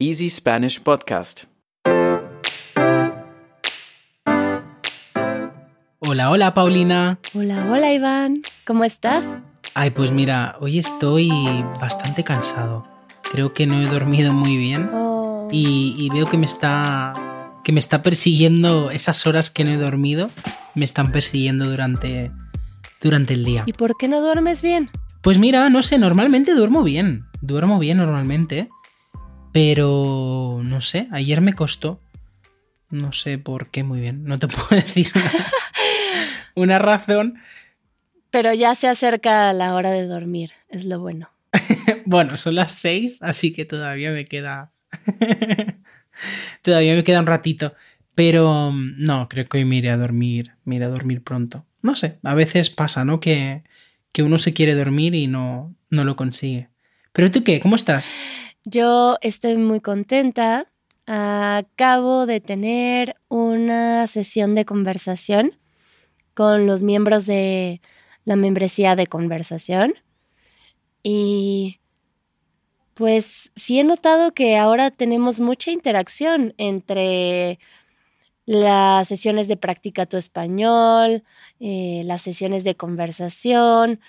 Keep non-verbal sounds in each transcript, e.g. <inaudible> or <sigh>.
Easy Spanish Podcast. Hola, hola Paulina. Hola, hola Iván. ¿Cómo estás? Ay, pues mira, hoy estoy bastante cansado. Creo que no he dormido muy bien Oh, y, y veo que me está que me está persiguiendo esas horas que no he dormido, me están persiguiendo durante durante el día. ¿Y por qué no duermes bien? Pues mira, no sé, normalmente duermo bien, duermo bien normalmente, pero no sé, ayer me costó. No sé por qué muy bien, no te <laughs> puedo decir una, una razón. Pero ya se acerca la hora de dormir, es lo bueno. <laughs> Bueno, son las 6, así que todavía me queda. <laughs> todavía me queda un ratito. Pero no, creo que hoy me iré a dormir. Me iré a dormir pronto. No sé, a veces pasa, ¿no? Que, que uno se quiere dormir y no, no lo consigue. Pero tú qué, ¿cómo estás? Yo estoy muy contenta. Acabo de tener una sesión de conversación con los miembros de la membresía de conversación. Y pues sí he notado que ahora tenemos mucha interacción entre las sesiones de práctica tu español, eh, las sesiones de conversación,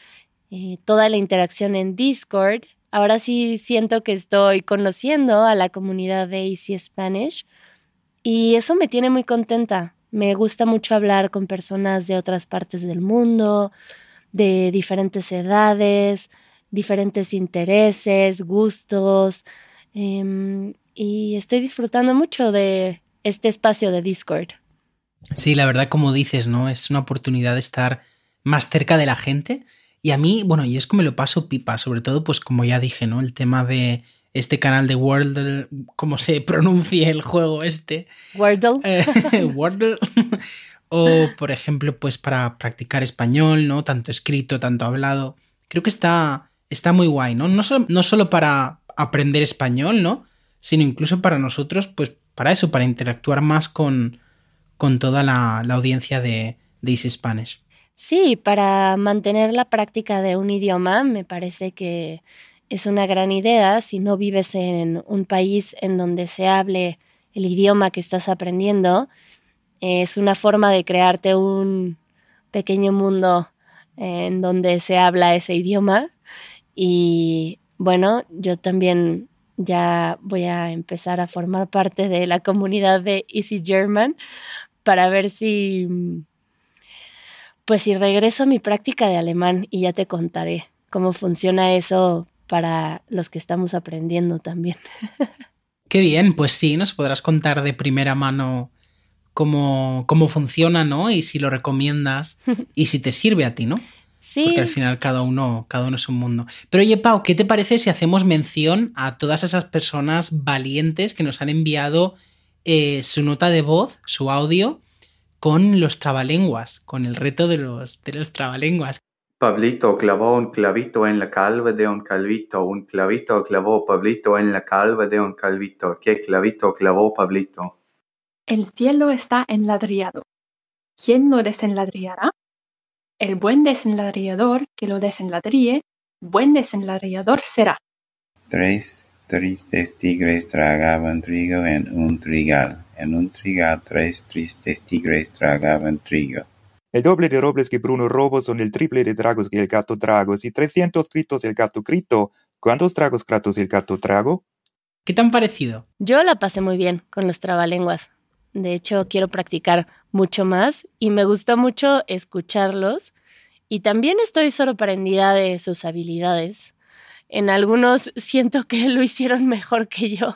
eh, toda la interacción en Discord. Ahora sí siento que estoy conociendo a la comunidad de Easy Spanish y eso me tiene muy contenta. Me gusta mucho hablar con personas de otras partes del mundo, de diferentes edades, diferentes intereses, gustos, em, y estoy disfrutando mucho de este espacio de Discord. Sí, la verdad, como dices, ¿no? Es una oportunidad de estar más cerca de la gente. Y a mí, bueno, y es que me lo paso pipa, sobre todo, pues como ya dije, ¿no? El tema de este canal de Wordle, cómo se <laughs> pronuncia el juego este. Wordle. Eh, <laughs> Wordle. <laughs> o, por ejemplo, pues para practicar español, ¿no? Tanto escrito, tanto hablado. Creo que está, está muy guay, ¿no? No, solo- no solo para aprender español, ¿no? Sino incluso para nosotros, pues para eso, para interactuar más con, con toda la, la audiencia de, de Easy Spanish. Sí, para mantener la práctica de un idioma me parece que es una gran idea si no vives en un país en donde se hable el idioma que estás aprendiendo. Es una forma de crearte un pequeño mundo en donde se habla ese idioma. Y bueno, yo también ya voy a empezar a formar parte de la comunidad de Easy German para ver si pues si regreso a mi práctica de alemán y ya te contaré cómo funciona eso para los que estamos aprendiendo también. <laughs> Qué bien, pues sí, nos podrás contar de primera mano cómo, cómo funciona, ¿no? Y si lo recomiendas <laughs> y si te sirve a ti, ¿no? Sí, Porque al final cada uno, cada uno es un mundo. Pero oye, Pau, ¿qué te parece si hacemos mención a todas esas personas valientes que nos han enviado eh, su nota de voz, su audio, con los trabalenguas, con el reto de los, de los trabalenguas? Pablito clavó un clavito en la calva de un calvito. Un clavito clavó Pablito en la calva de un calvito. ¿Qué clavito clavó Pablito? El cielo está enladriado. ¿Quién lo desenladriará? El buen desenladriador que lo desenladríe, buen desenladriador será. Tres tristes tigres tragaban trigo en un trigal. En un trigal tres tristes tigres tragaban trigo. El doble de robles que Bruno robo son el triple de tragos que el gato trago. Si 300 gritos el gato grito, ¿cuántos tragos gratos el gato trago? ¿Qué te han parecido? yo la pasé muy bien con los trabalenguas. De hecho, quiero practicar mucho más y me gustó mucho escucharlos. Y también estoy sorprendida de sus habilidades. En algunos siento que <laughs> lo hicieron mejor que yo.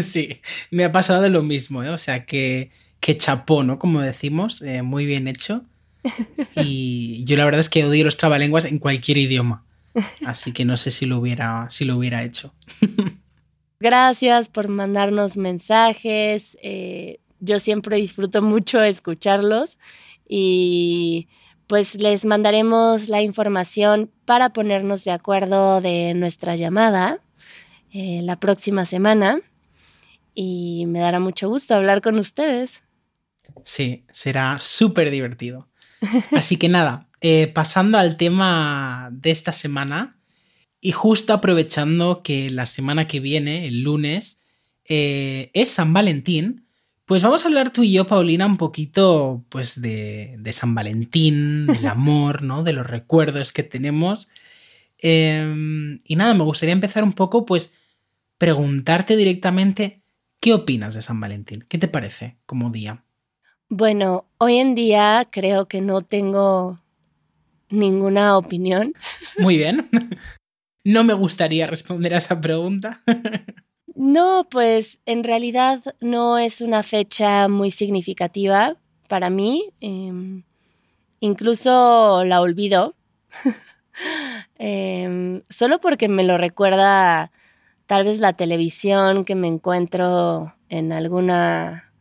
sí, me ha pasado lo mismo, ¿eh? O sea, que, que chapó, ¿no? Como decimos, eh, muy bien hecho. Y yo la verdad es que odio los trabalenguas en cualquier idioma. Así que no sé si lo hubiera, si lo hubiera hecho. <laughs> Gracias por mandarnos mensajes. eh, yo siempre disfruto mucho escucharlos y pues les mandaremos la información para ponernos de acuerdo de nuestra llamada eh, la próxima semana y me dará mucho gusto hablar con ustedes. Sí, será súper divertido. Así que nada, eh, pasando al tema de esta semana, Y justo aprovechando que la semana que viene, el lunes, eh, es San Valentín, pues vamos a hablar tú y yo, Paulina, un poquito pues de, de San Valentín, del <laughs> amor, ¿no? De los recuerdos que tenemos. Em, y nada, me gustaría empezar un poco, pues, preguntarte directamente, ¿qué opinas de San Valentín? ¿Qué te parece como día? Bueno, hoy en día creo que no tengo ninguna opinión. Muy bien. <laughs> No me gustaría responder a esa pregunta. <laughs> No, pues en realidad no es una fecha muy significativa para mí. Em, incluso la olvido. <laughs> Em, solo porque me lo recuerda tal vez la televisión que me encuentro en alguna,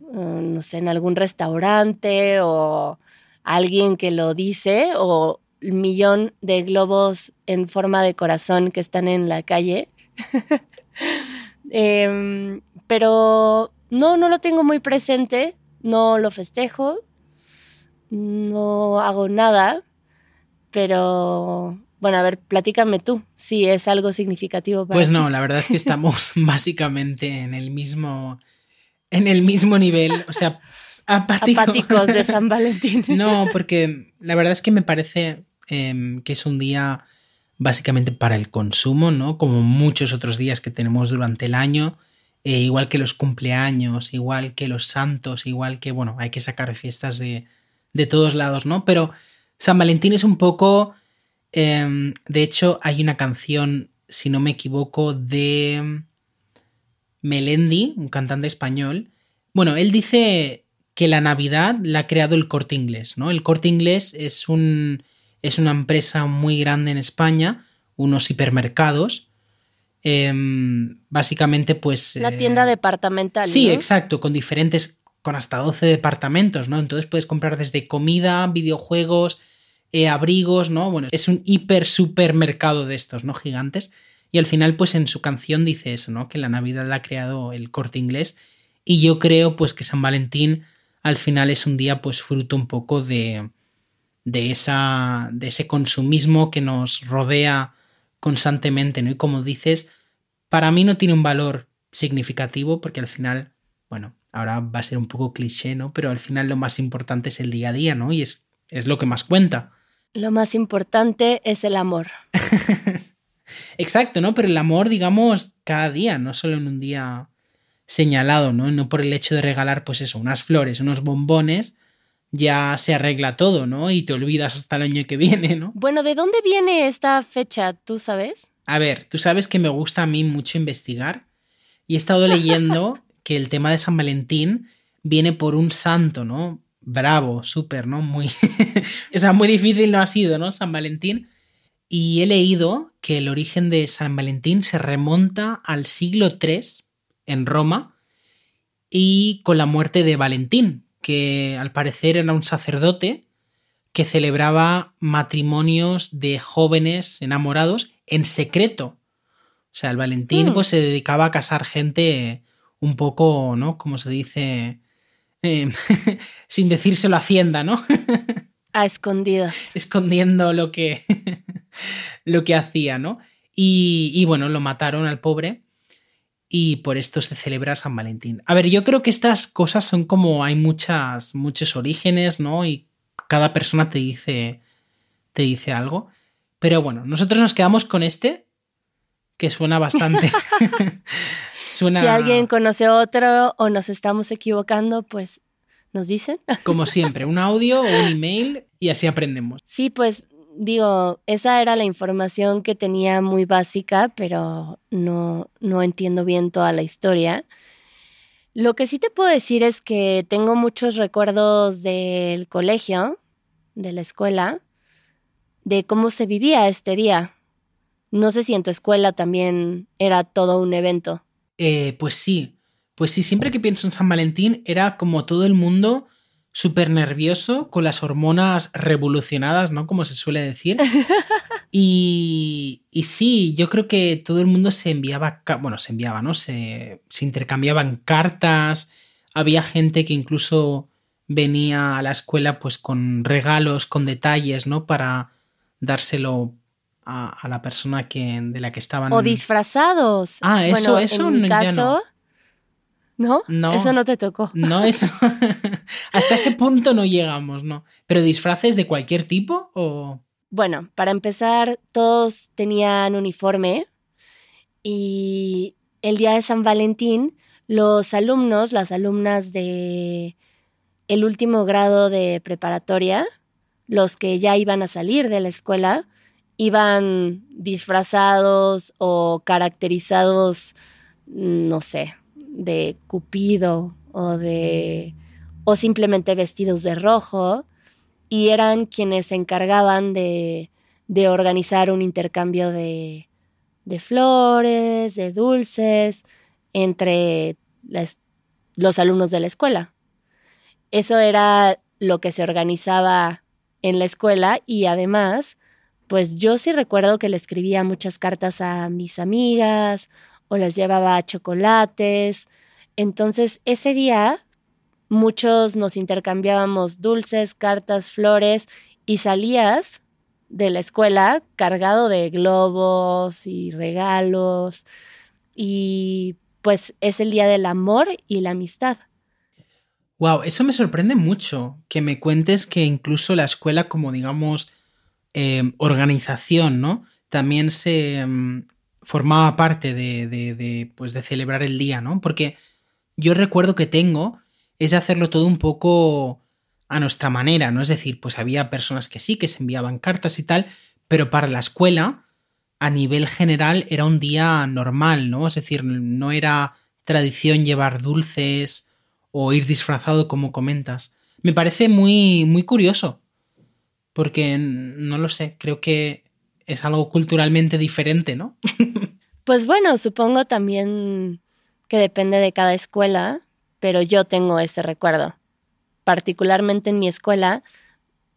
mm, no sé, en algún restaurante o alguien que lo dice o el millón de globos en forma de corazón que están en la calle. <laughs> Em, pero no, no lo tengo muy presente, no lo festejo, no hago nada, pero bueno, a ver, platícame tú si es algo significativo para Pues ti. no, la verdad es que estamos <laughs> básicamente en el mismo en el mismo nivel, o sea, apático. apáticos de <laughs> San Valentín. No, porque la verdad es que me parece em, que es un día básicamente para el consumo, ¿no? Como muchos otros días que tenemos durante el año, eh, igual que los cumpleaños, igual que los santos, igual que, bueno, hay que sacar fiestas de, de todos lados, ¿no? Pero San Valentín es un poco... em, de hecho, hay una canción, si no me equivoco, de Melendi, un cantante español. Bueno, él dice que la Navidad la ha creado el corte inglés, ¿no? El corte inglés es un es una empresa muy grande en España, unos hipermercados. em, básicamente, pues. Una eh, tienda departamental. Sí, ¿no? exacto, con diferentes, con hasta 12 departamentos, ¿no? Entonces puedes comprar desde comida, videojuegos, eh, abrigos, ¿no? Bueno, es un hiper supermercado de estos, ¿no? Gigantes. Y al final, pues en su canción dice eso, ¿no? Que la Navidad la ha creado el corte inglés. Y yo creo, pues, que San Valentín al final es un día, pues, fruto un poco de, de, esa, de ese consumismo que nos rodea constantemente, ¿no? Y como dices, para mí no tiene un valor significativo porque al final, bueno, ahora va a ser un poco cliché, ¿no? Pero al final lo más importante es el día a día, ¿no? Y es, es lo que más cuenta. Lo más importante es el amor. <laughs> Exacto, ¿no? Pero el amor, digamos, cada día, no solo en un día señalado, ¿no? No por el hecho de regalar, pues eso, unas flores, unos bombones, ya se arregla todo, ¿no? Y te olvidas hasta el año que viene, ¿no? Bueno, ¿de dónde viene esta fecha? ¿Tú sabes? A ver, tú sabes que me gusta a mí mucho investigar y he estado leyendo <laughs> que el tema de San Valentín viene por un santo, ¿no? Bravo, súper, ¿no? Muy... <laughs> o sea, muy difícil no ha sido, ¿no? San Valentín. Y he leído que el origen de San Valentín se remonta al siglo III en Roma y con la muerte de Valentín, que al parecer era un sacerdote que celebraba matrimonios de jóvenes enamorados en secreto. O sea, el Valentín Mm. pues se dedicaba a casar gente un poco, ¿no? Como se dice, Eh, <laughs> sin decírselo a Hacienda, ¿no? <laughs> A escondidas. Escondiendo lo que, <laughs> lo que hacía, ¿no? Y, y bueno, lo mataron al pobre y por esto se celebra San Valentín. A ver, yo creo que estas cosas son como hay muchas, muchos orígenes, ¿no? Y cada persona te dice, te dice algo. Pero bueno, nosotros nos quedamos con este, que suena bastante. <laughs> <laughs> suena Si alguien conoce otro o nos estamos equivocando, pues nos dicen. como siempre, un audio o un email y así aprendemos. Sí, pues digo, esa era la información que tenía muy básica, pero no, no entiendo bien toda la historia. Lo que sí te puedo decir es que tengo muchos recuerdos del colegio, de la escuela, de cómo se vivía este día. No sé si en tu escuela también era todo un evento. Eh, pues sí, pues sí, siempre que pienso en San Valentín era como todo el mundo súper nervioso, con las hormonas revolucionadas, ¿no? Como se suele decir. <laughs> Y, y sí, yo creo que todo el mundo se enviaba, bueno, se enviaba, ¿no? Se, se intercambiaban cartas, había gente que incluso venía a la escuela pues con regalos, con detalles, ¿no? Para dárselo a, a la persona que, de la que estaban. O disfrazados. Ah, eso, Bueno, eso en mi no- ya caso, no. ¿No? No. Eso no te tocó. No, eso. <laughs> Hasta ese punto no llegamos, ¿no? Pero disfraces de cualquier tipo o. Bueno, para empezar, todos tenían uniforme y el día de San Valentín, los alumnos, las alumnas de el último grado de preparatoria, los que ya iban a salir de la escuela, iban disfrazados o caracterizados, no sé, de Cupido o de o simplemente vestidos de rojo y eran quienes se encargaban de, de organizar un intercambio de, de flores, de dulces entre los alumnos de la escuela. Eso era lo que se organizaba en la escuela y además, pues yo sí recuerdo que le escribía muchas cartas a mis amigas o les llevaba chocolates. Entonces, ese día muchos nos intercambiábamos dulces, cartas, flores y salías de la escuela cargado de globos y regalos y pues es el día del amor y la amistad. Wow, eso me sorprende mucho. Que me cuentes que incluso la escuela, como digamos, eh, organización, ¿no? También se mm, formaba parte de, de- pues, de celebrar el día, ¿no? Porque yo recuerdo que tengo es de hacerlo todo un poco a nuestra manera, ¿no? Es decir, pues había personas que sí, que se enviaban cartas y tal, pero para la escuela, a nivel general, era un día normal, ¿no? Es decir, no era tradición llevar dulces o ir disfrazado como comentas. Me parece muy, muy curioso, porque no lo sé, creo que es algo culturalmente diferente, ¿no? <laughs> Pues bueno, supongo también que depende de cada escuela, pero yo tengo ese recuerdo. Particularmente en mi escuela,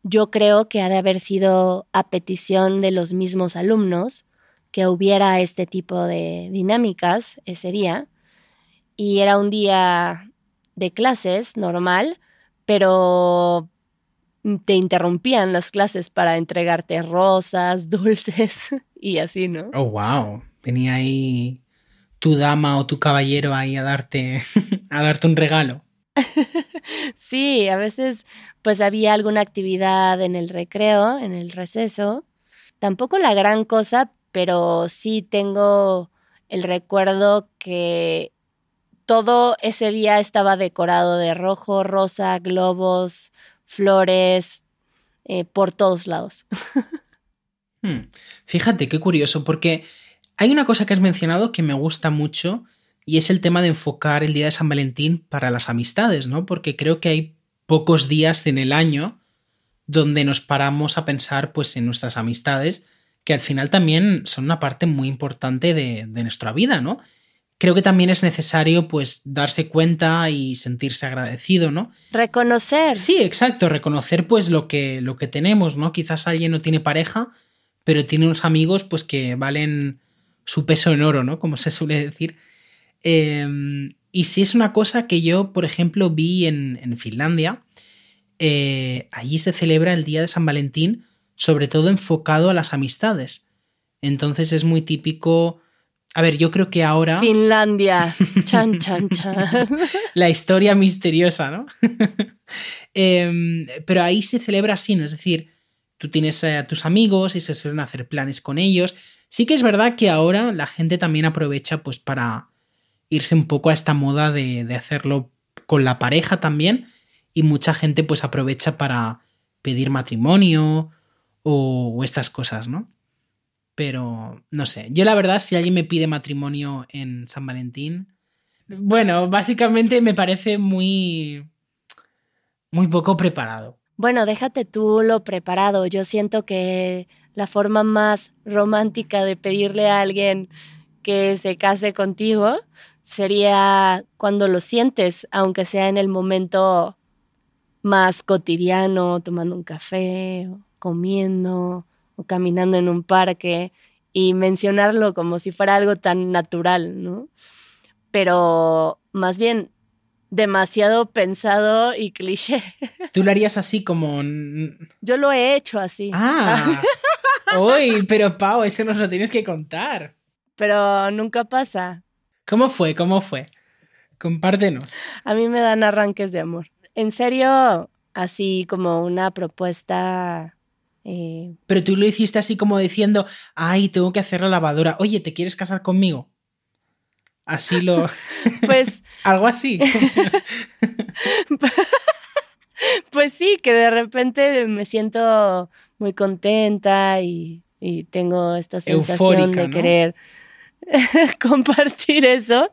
yo creo que ha de haber sido a petición de los mismos alumnos que hubiera este tipo de dinámicas ese día. Y era un día de clases normal, pero te interrumpían las clases para entregarte rosas, <laughs> dulces y así, ¿no? Oh, wow. Venía ahí tu dama o tu caballero ahí a darte, <laughs> a darte un regalo. <laughs> Sí, a veces pues había alguna actividad en el recreo, en el receso. Tampoco la gran cosa, pero sí tengo el recuerdo que todo ese día estaba decorado de rojo, rosa, globos, flores, eh, por todos lados. <laughs> Hmm. Fíjate, qué curioso, porque hay una cosa que has mencionado que me gusta mucho y es el tema de enfocar el día de San Valentín para las amistades, ¿no? Porque creo que hay pocos días en el año donde nos paramos a pensar pues en nuestras amistades, que al final también son una parte muy importante de, de nuestra vida, ¿no? Creo que también es necesario pues darse cuenta y sentirse agradecido, ¿no? Reconocer. Sí, exacto, reconocer pues lo que, lo que tenemos, ¿no? Quizás alguien no tiene pareja, pero tiene unos amigos pues que valen su peso en oro, ¿no? Como se suele decir. Eh, y si es una cosa que yo, por ejemplo, vi en, en Finlandia, eh, allí se celebra el Día de San Valentín, sobre todo enfocado a las amistades. Entonces es muy típico... A ver, yo creo que ahora... Finlandia. <laughs> Chan, chan, chan. la historia misteriosa, ¿no? <laughs> Em, pero ahí se celebra así, ¿no? Es decir, tú tienes a tus amigos y se suelen hacer planes con ellos. Sí que es verdad que ahora la gente también aprovecha pues para irse un poco a esta moda de, de hacerlo con la pareja también y mucha gente pues aprovecha para pedir matrimonio o, o estas cosas, ¿no? Pero no sé, yo la verdad si alguien me pide matrimonio en San Valentín, bueno, básicamente me parece muy muy poco preparado. Bueno, déjate tú lo preparado. Yo siento que la forma más romántica de pedirle a alguien que se case contigo sería cuando lo sientes, aunque sea en el momento más cotidiano, tomando un café, o comiendo o caminando en un parque y mencionarlo como si fuera algo tan natural, ¿no? Pero más bien demasiado pensado y cliché. Tú lo harías así como... Yo lo he hecho así. Ah. <laughs> Uy, pero Pau, eso nos lo tienes que contar. Pero nunca pasa. ¿Cómo fue? ¿Cómo fue? Compártenos. A mí me dan arranques de amor. En serio, así como una propuesta. eh, Pero tú lo hiciste así como diciendo, ay, tengo que hacer la lavadora. Oye, ¿te quieres casar conmigo? Así lo... <laughs> pues, <laughs> Algo así. <laughs> pues sí, que de repente me siento muy contenta y, y tengo esta sensación Eufórica, de ¿no? querer <laughs> compartir eso.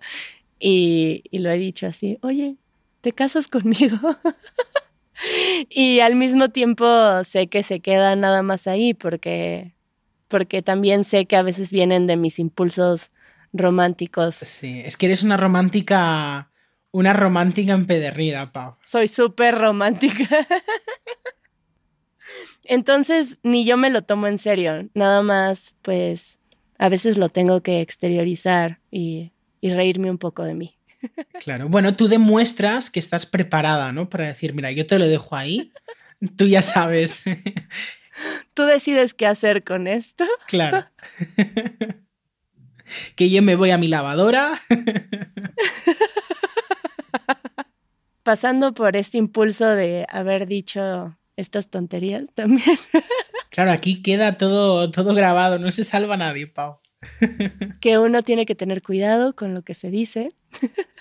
Y, y lo he dicho así, oye, ¿te casas conmigo? <laughs> y al mismo tiempo sé que se queda nada más ahí porque, porque también sé que a veces vienen de mis impulsos románticos. Sí, es que eres una romántica... Una romántica empederrida, Pau. Soy súper romántica. <laughs> Entonces, ni yo me lo tomo en serio. Nada más, pues, a veces lo tengo que exteriorizar y, y reírme un poco de mí. Claro. Bueno, tú demuestras que estás preparada, ¿no? Para decir, mira, yo te lo dejo ahí. Tú ya sabes. <laughs> Tú decides qué hacer con esto. Claro. <laughs> que yo me voy a mi lavadora. <laughs> Pasando por este impulso de haber dicho estas tonterías también. <laughs> Claro, aquí queda todo, todo grabado, no se salva nadie, Pau. <laughs> que uno tiene que tener cuidado con lo que se dice. <laughs>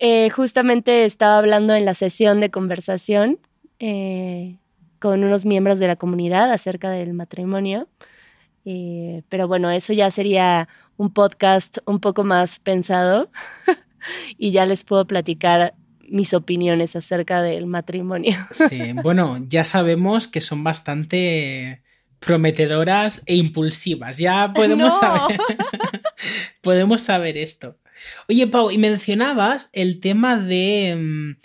Eh, justamente estaba hablando en la sesión de conversación eh, con unos miembros de la comunidad acerca del matrimonio. Eh, pero bueno, eso ya sería un podcast un poco más pensado y ya les puedo platicar mis opiniones acerca del matrimonio. Sí, <laughs> bueno, ya sabemos que son bastante prometedoras e impulsivas. Ya <laughs> podemos No. saber. <laughs> podemos saber esto. Oye, Pau, y mencionabas el tema de. mm,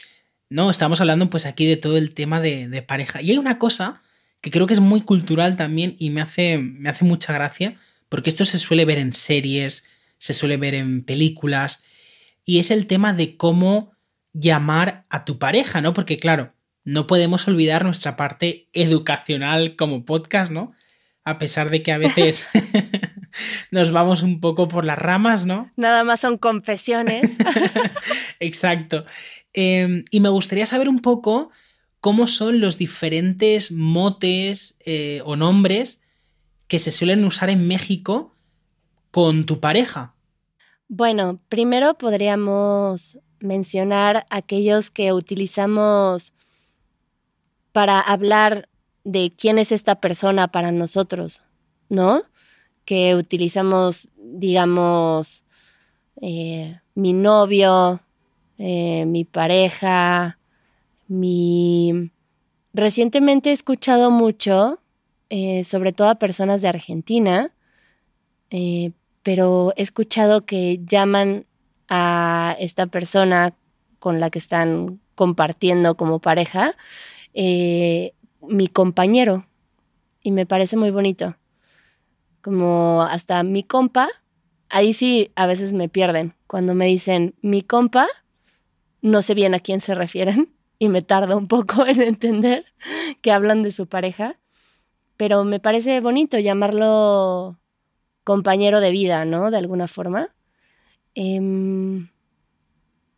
No, estamos hablando pues aquí de todo el tema de, de pareja. Y hay una cosa que creo que es muy cultural también y me hace, me hace mucha gracia, porque esto se suele ver en series, se suele ver en películas, y es el tema de cómo llamar a tu pareja, ¿no? Porque claro, no podemos olvidar nuestra parte educacional como podcast, ¿no? A pesar de que a veces <laughs> nos vamos un poco por las ramas, ¿no? Nada más son confesiones. <laughs> Exacto. Eh, y me gustaría saber un poco cómo son los diferentes motes eh, o nombres que se suelen usar en México con tu pareja. Bueno, primero podríamos mencionar aquellos que utilizamos para hablar de quién es esta persona para nosotros, ¿no? Que utilizamos, digamos, eh, mi novio, eh, mi pareja, mi... Recientemente he escuchado mucho, eh, sobre todo a personas de Argentina, pero he escuchado que llaman a esta persona con la que están compartiendo como pareja eh, mi compañero y me parece muy bonito. Como hasta mi compa, ahí sí a veces me pierden. Cuando me dicen mi compa, no sé bien a quién se refieren <laughs> y me tarda un poco en entender <laughs> que hablan de su pareja, pero me parece bonito llamarlo compañero de vida, ¿no? De alguna forma. Em,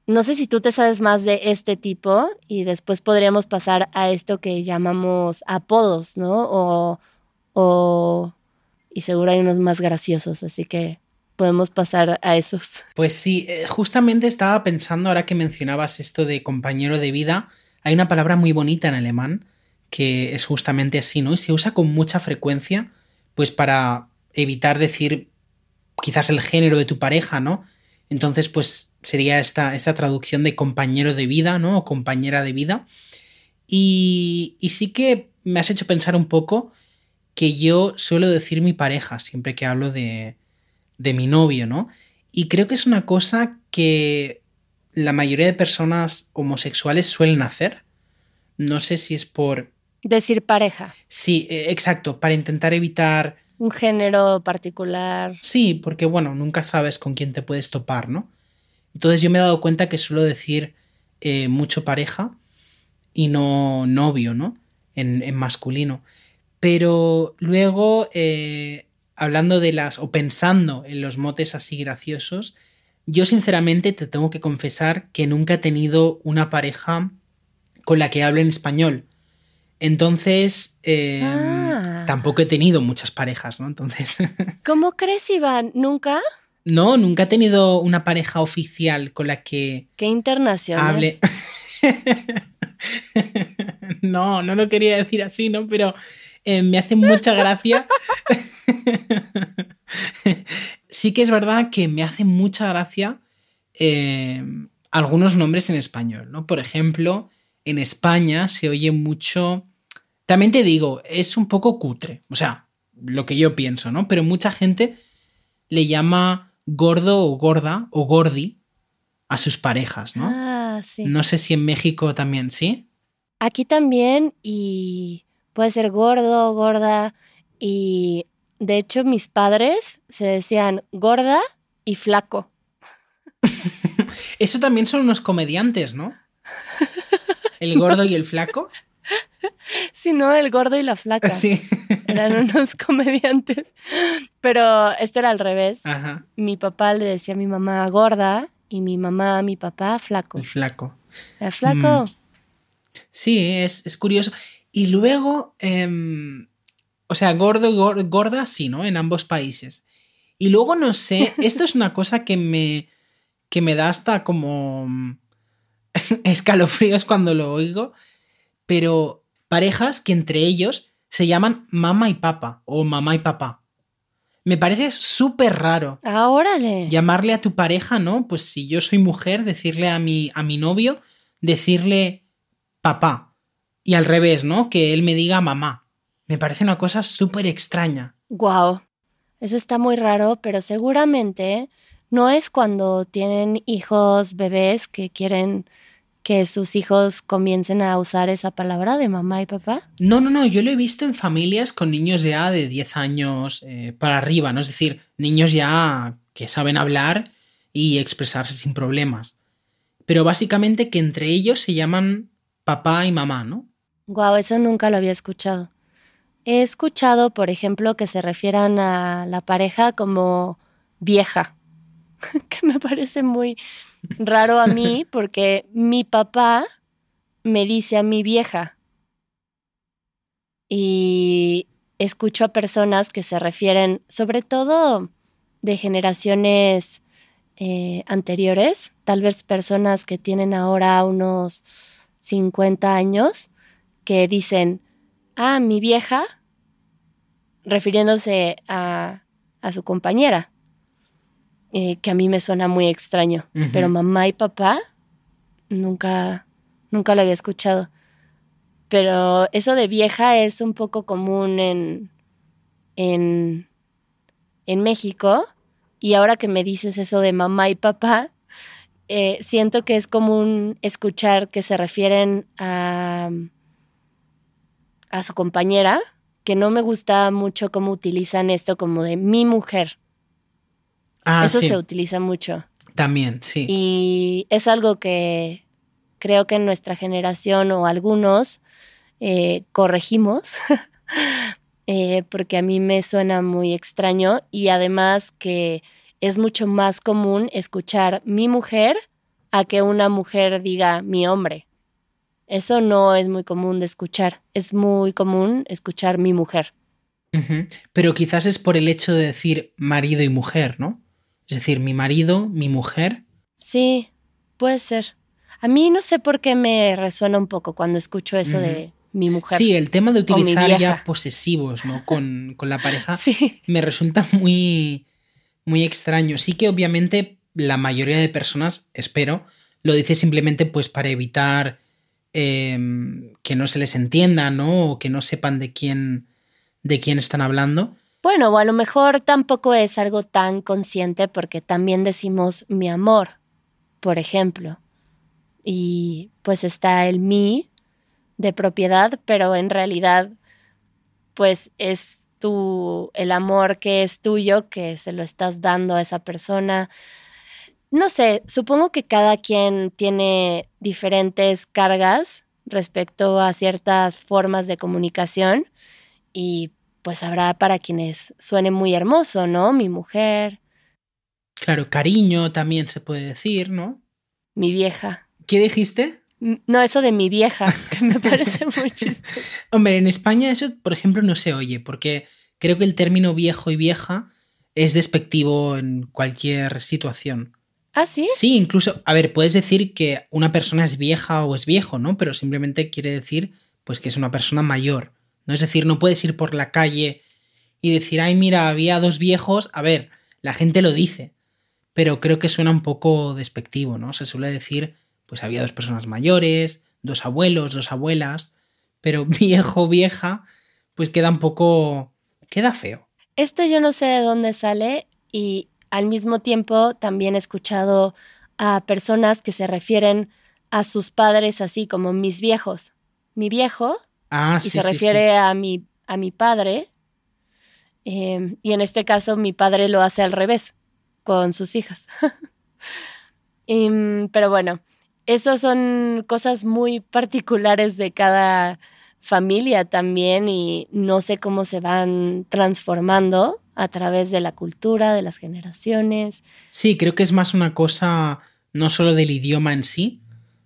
no sé si tú te sabes más de este tipo y después podríamos pasar a esto que llamamos apodos, ¿no? O, o y seguro hay unos más graciosos, así que podemos pasar a esos. <laughs> Pues sí, eh, justamente estaba pensando ahora que mencionabas esto de compañero de vida, hay una palabra muy bonita en alemán que es justamente así, ¿no? Y se usa con mucha frecuencia, pues para evitar decir quizás el género de tu pareja, ¿no? Entonces, pues sería esta, esta traducción de compañero de vida, ¿no? O compañera de vida. Y, y sí que me has hecho pensar un poco que yo suelo decir mi pareja siempre que hablo de, de mi novio, ¿no? Y creo que es una cosa que la mayoría de personas homosexuales suelen hacer. No sé si es por... Decir pareja, Sí, eh, exacto, para intentar evitar... un género particular. Sí, porque bueno, nunca sabes con quién te puedes topar, ¿no? Entonces yo me he dado cuenta que suelo decir eh, mucho pareja y no novio, ¿no? En, en masculino. Pero luego, eh, hablando de las, o pensando en los motes así graciosos, yo sinceramente te tengo que confesar que nunca he tenido una pareja con la que hable en español. Entonces, eh, Ah. tampoco he tenido muchas parejas, ¿no? Entonces, <laughs> ¿Cómo crees, Iván? ¿Nunca? no, nunca he tenido una pareja oficial con la que Qué internacional. hable. <laughs> no, no lo quería decir así, ¿no? Pero eh, me hace mucha gracia. <laughs> sí que es verdad que me hace mucha gracia eh, algunos nombres en español, ¿no? Por ejemplo, en España se oye mucho. También te digo, es un poco cutre. O sea, lo que yo pienso, ¿no? Pero mucha gente le llama gordo o gorda o gordi a sus parejas, ¿no? Ah, sí. No sé si en México también, ¿sí? Aquí también y puede ser gordo, gorda y de hecho mis padres se decían gorda y flaco. <laughs> Eso también son unos comediantes, ¿no? <laughs> El gordo y el flaco. <laughs> Si no, el gordo y la flaca. Sí. Eran unos <laughs> comediantes. Pero esto era al revés. Ajá. Mi papá le decía a mi mamá gorda y mi mamá a mi papá flaco. El flaco. ¿Era flaco? Sí, es, es curioso. Y luego, em, o sea, gordo, gor- gorda, sí, ¿no? En ambos países. Y luego, no sé, esto es una cosa que me, que me da hasta como mm, <laughs> escalofríos cuando lo oigo, pero parejas que entre ellos se llaman mamá y papa o mamá y papá. Me parece súper raro Ah, órale. llamarle a tu pareja, ¿no? Pues si yo soy mujer, decirle a mi, a mi novio, decirle papá. Y al revés, ¿no? Que él me diga mamá. Me parece una cosa súper extraña. Wow. Eso está muy raro, pero seguramente no es cuando tienen hijos, bebés, que quieren que sus hijos comiencen a usar esa palabra de mamá y papá. No, no, no, yo lo he visto en familias con niños ya de 10 años eh, para arriba, ¿no? Es decir, niños ya que saben hablar y expresarse sin problemas. Pero básicamente que entre ellos se llaman papá y mamá, ¿no? Wow, eso nunca lo había escuchado. He escuchado, por ejemplo, que se refieran a la pareja como vieja, <laughs> que me parece muy raro a mí <laughs> porque mi papá me dice a mi vieja. Y escucho a personas que se refieren, sobre todo de generaciones eh, anteriores, tal vez personas que tienen ahora unos 50 años, que dicen, ah, mi vieja, refiriéndose a, a su compañera, eh, que a mí me suena muy extraño, pero mamá y papá nunca, nunca lo había escuchado. Pero eso de vieja es un poco común en, en, en México. Y ahora que me dices eso de mamá y papá, eh, siento que es común escuchar que se refieren a, a su compañera, que no me gusta mucho cómo utilizan esto como de mi mujer. Ah, Eso sí, se utiliza mucho. también, sí. Y es algo que creo que en nuestra generación o algunos eh, corregimos, <laughs> eh, porque a mí me suena muy extraño y además que es mucho más común escuchar mi mujer a que una mujer diga mi hombre. Eso no es muy común de escuchar, es muy común escuchar mi mujer. Pero quizás es por el hecho de decir marido y mujer, ¿no? Es decir, mi marido, mi mujer. Sí, puede ser. A mí no sé por qué me resuena un poco cuando escucho eso de mi mujer. Sí, el tema de utilizar ya posesivos, ¿no? Con, con la pareja <laughs> Sí. me resulta muy, muy extraño. Sí que obviamente la mayoría de personas, espero, lo dice simplemente pues para evitar em, que no se les entienda, ¿no? O que no sepan de quién, de quién están hablando. Bueno, o a lo mejor tampoco es algo tan consciente porque también decimos mi amor, por ejemplo. Y pues está el mi de propiedad, pero en realidad pues es tu el amor que es tuyo que se lo estás dando a esa persona. No sé, supongo que cada quien tiene diferentes cargas respecto a ciertas formas de comunicación y pues habrá para quienes suene muy hermoso, ¿no? Mi mujer, Claro, cariño también se puede decir, ¿no? mi vieja. ¿Qué dijiste? No, eso de mi vieja, <laughs> que me parece muy chistoso. <laughs> Hombre, en España eso, por ejemplo, no se oye, porque creo que el término viejo y vieja es despectivo en cualquier situación. ¿Ah, sí? Sí, incluso, a ver, puedes decir que una persona es vieja o es viejo, ¿no? Pero simplemente quiere decir, pues, que es una persona mayor. ¿No? Es decir, no puedes ir por la calle y decir, ay, mira, había dos viejos. A ver, la gente lo dice, pero creo que suena un poco despectivo, ¿no? Se suele decir, pues había dos personas mayores, dos abuelos, dos abuelas, pero <laughs> viejo, vieja, pues queda un poco... queda feo. Esto yo no sé de dónde sale y al mismo tiempo también he escuchado a personas que se refieren a sus padres así como mis viejos. Mi viejo Ah, y sí, se sí, sí. refiere a mi a mi padre eh, y en este caso mi padre lo hace al revés con sus hijas. <laughs> Em, pero bueno, esas son cosas muy particulares de cada familia también y no sé cómo se van transformando a través de la cultura, de las generaciones. Sí, creo que es más una cosa no solo del idioma en sí,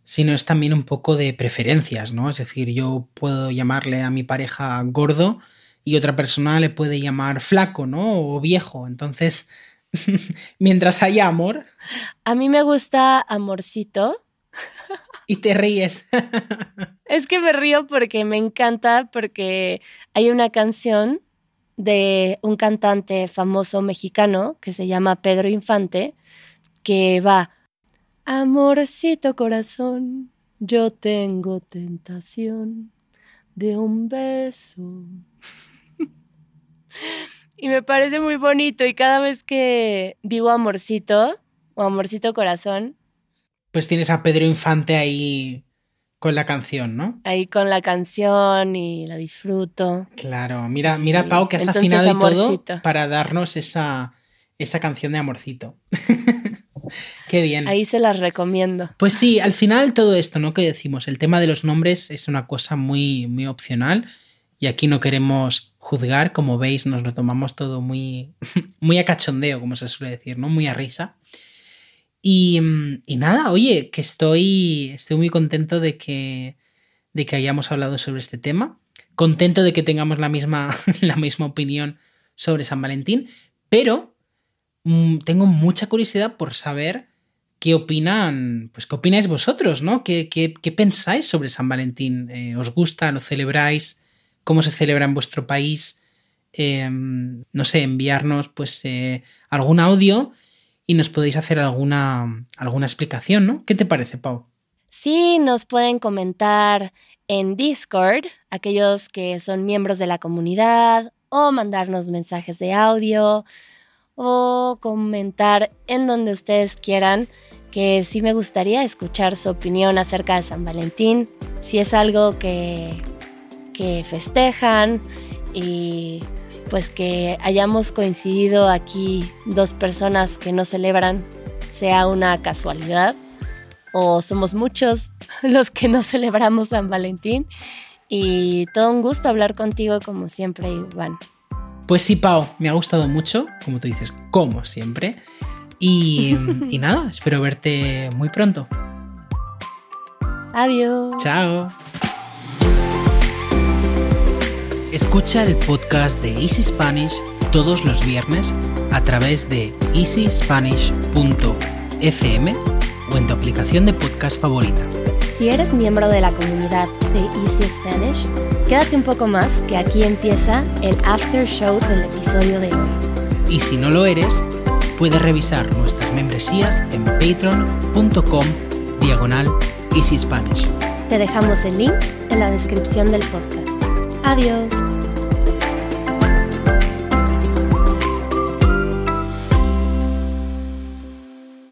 sino es también un poco de preferencias, ¿no? Es decir, yo puedo llamarle a mi pareja gordo y otra persona le puede llamar flaco, ¿no? O viejo. Entonces, <laughs> mientras haya amor A mí me gusta Amorcito. y te ríes. <laughs> Es que me río porque me encanta, porque hay una canción de un cantante famoso mexicano que se llama Pedro Infante, que va, Amorcito corazón, yo tengo tentación de un beso. <laughs> y me parece muy bonito y cada vez que digo amorcito o amorcito corazón, Pues tienes a Pedro Infante ahí con la canción, ¿no? ahí con la canción y la disfruto. Claro, mira, mira Sí, Pau, que has entonces, afinado y todo para darnos esa, esa canción de amorcito. <laughs> <laughs> Qué bien. Ahí se las recomiendo. Pues sí, al final todo esto, ¿no? Que decimos, el tema de los nombres es una cosa muy, muy opcional y aquí no queremos juzgar, como veis, nos lo tomamos todo muy, <laughs> muy a cachondeo, como se suele decir, ¿no? Muy a risa. Y, y nada, oye, que estoy, estoy muy contento de que, de que hayamos hablado sobre este tema, contento de que tengamos la misma, <laughs> la misma opinión sobre San Valentín, pero tengo mucha curiosidad por saber qué opinan, pues qué opináis vosotros, ¿no? ¿Qué, qué, qué pensáis sobre San Valentín? Eh, ¿Os gusta? ¿Lo celebráis? ¿Cómo se celebra en vuestro país? Eh, no sé, enviarnos pues eh, algún audio y nos podéis hacer alguna, alguna explicación, ¿no? ¿Qué te parece, Pau? Sí, nos pueden comentar en Discord, aquellos que son miembros de la comunidad, o mandarnos mensajes de audio, o comentar en donde ustedes quieran, que sí me gustaría escuchar su opinión acerca de San Valentín, si es algo que, que festejan y pues que hayamos coincidido aquí dos personas que no celebran sea una casualidad o somos muchos <laughs> los que no celebramos San Valentín. Y todo un gusto hablar contigo como siempre, Iván. Pues sí, Pau, me ha gustado mucho, como tú dices, como siempre. Y, <laughs> y nada, espero verte muy pronto. Adiós. Chao. Escucha el podcast de Easy Spanish todos los viernes a través de easyspanish.fm o en tu aplicación de podcast favorita. Si eres miembro de la comunidad de Easy Spanish, quédate un poco más que aquí empieza el after show del episodio de hoy. Y si no lo eres, puedes revisar nuestras membresías en patreon.com diagonal Easy Spanish. Te dejamos el link en la descripción del podcast. Adiós.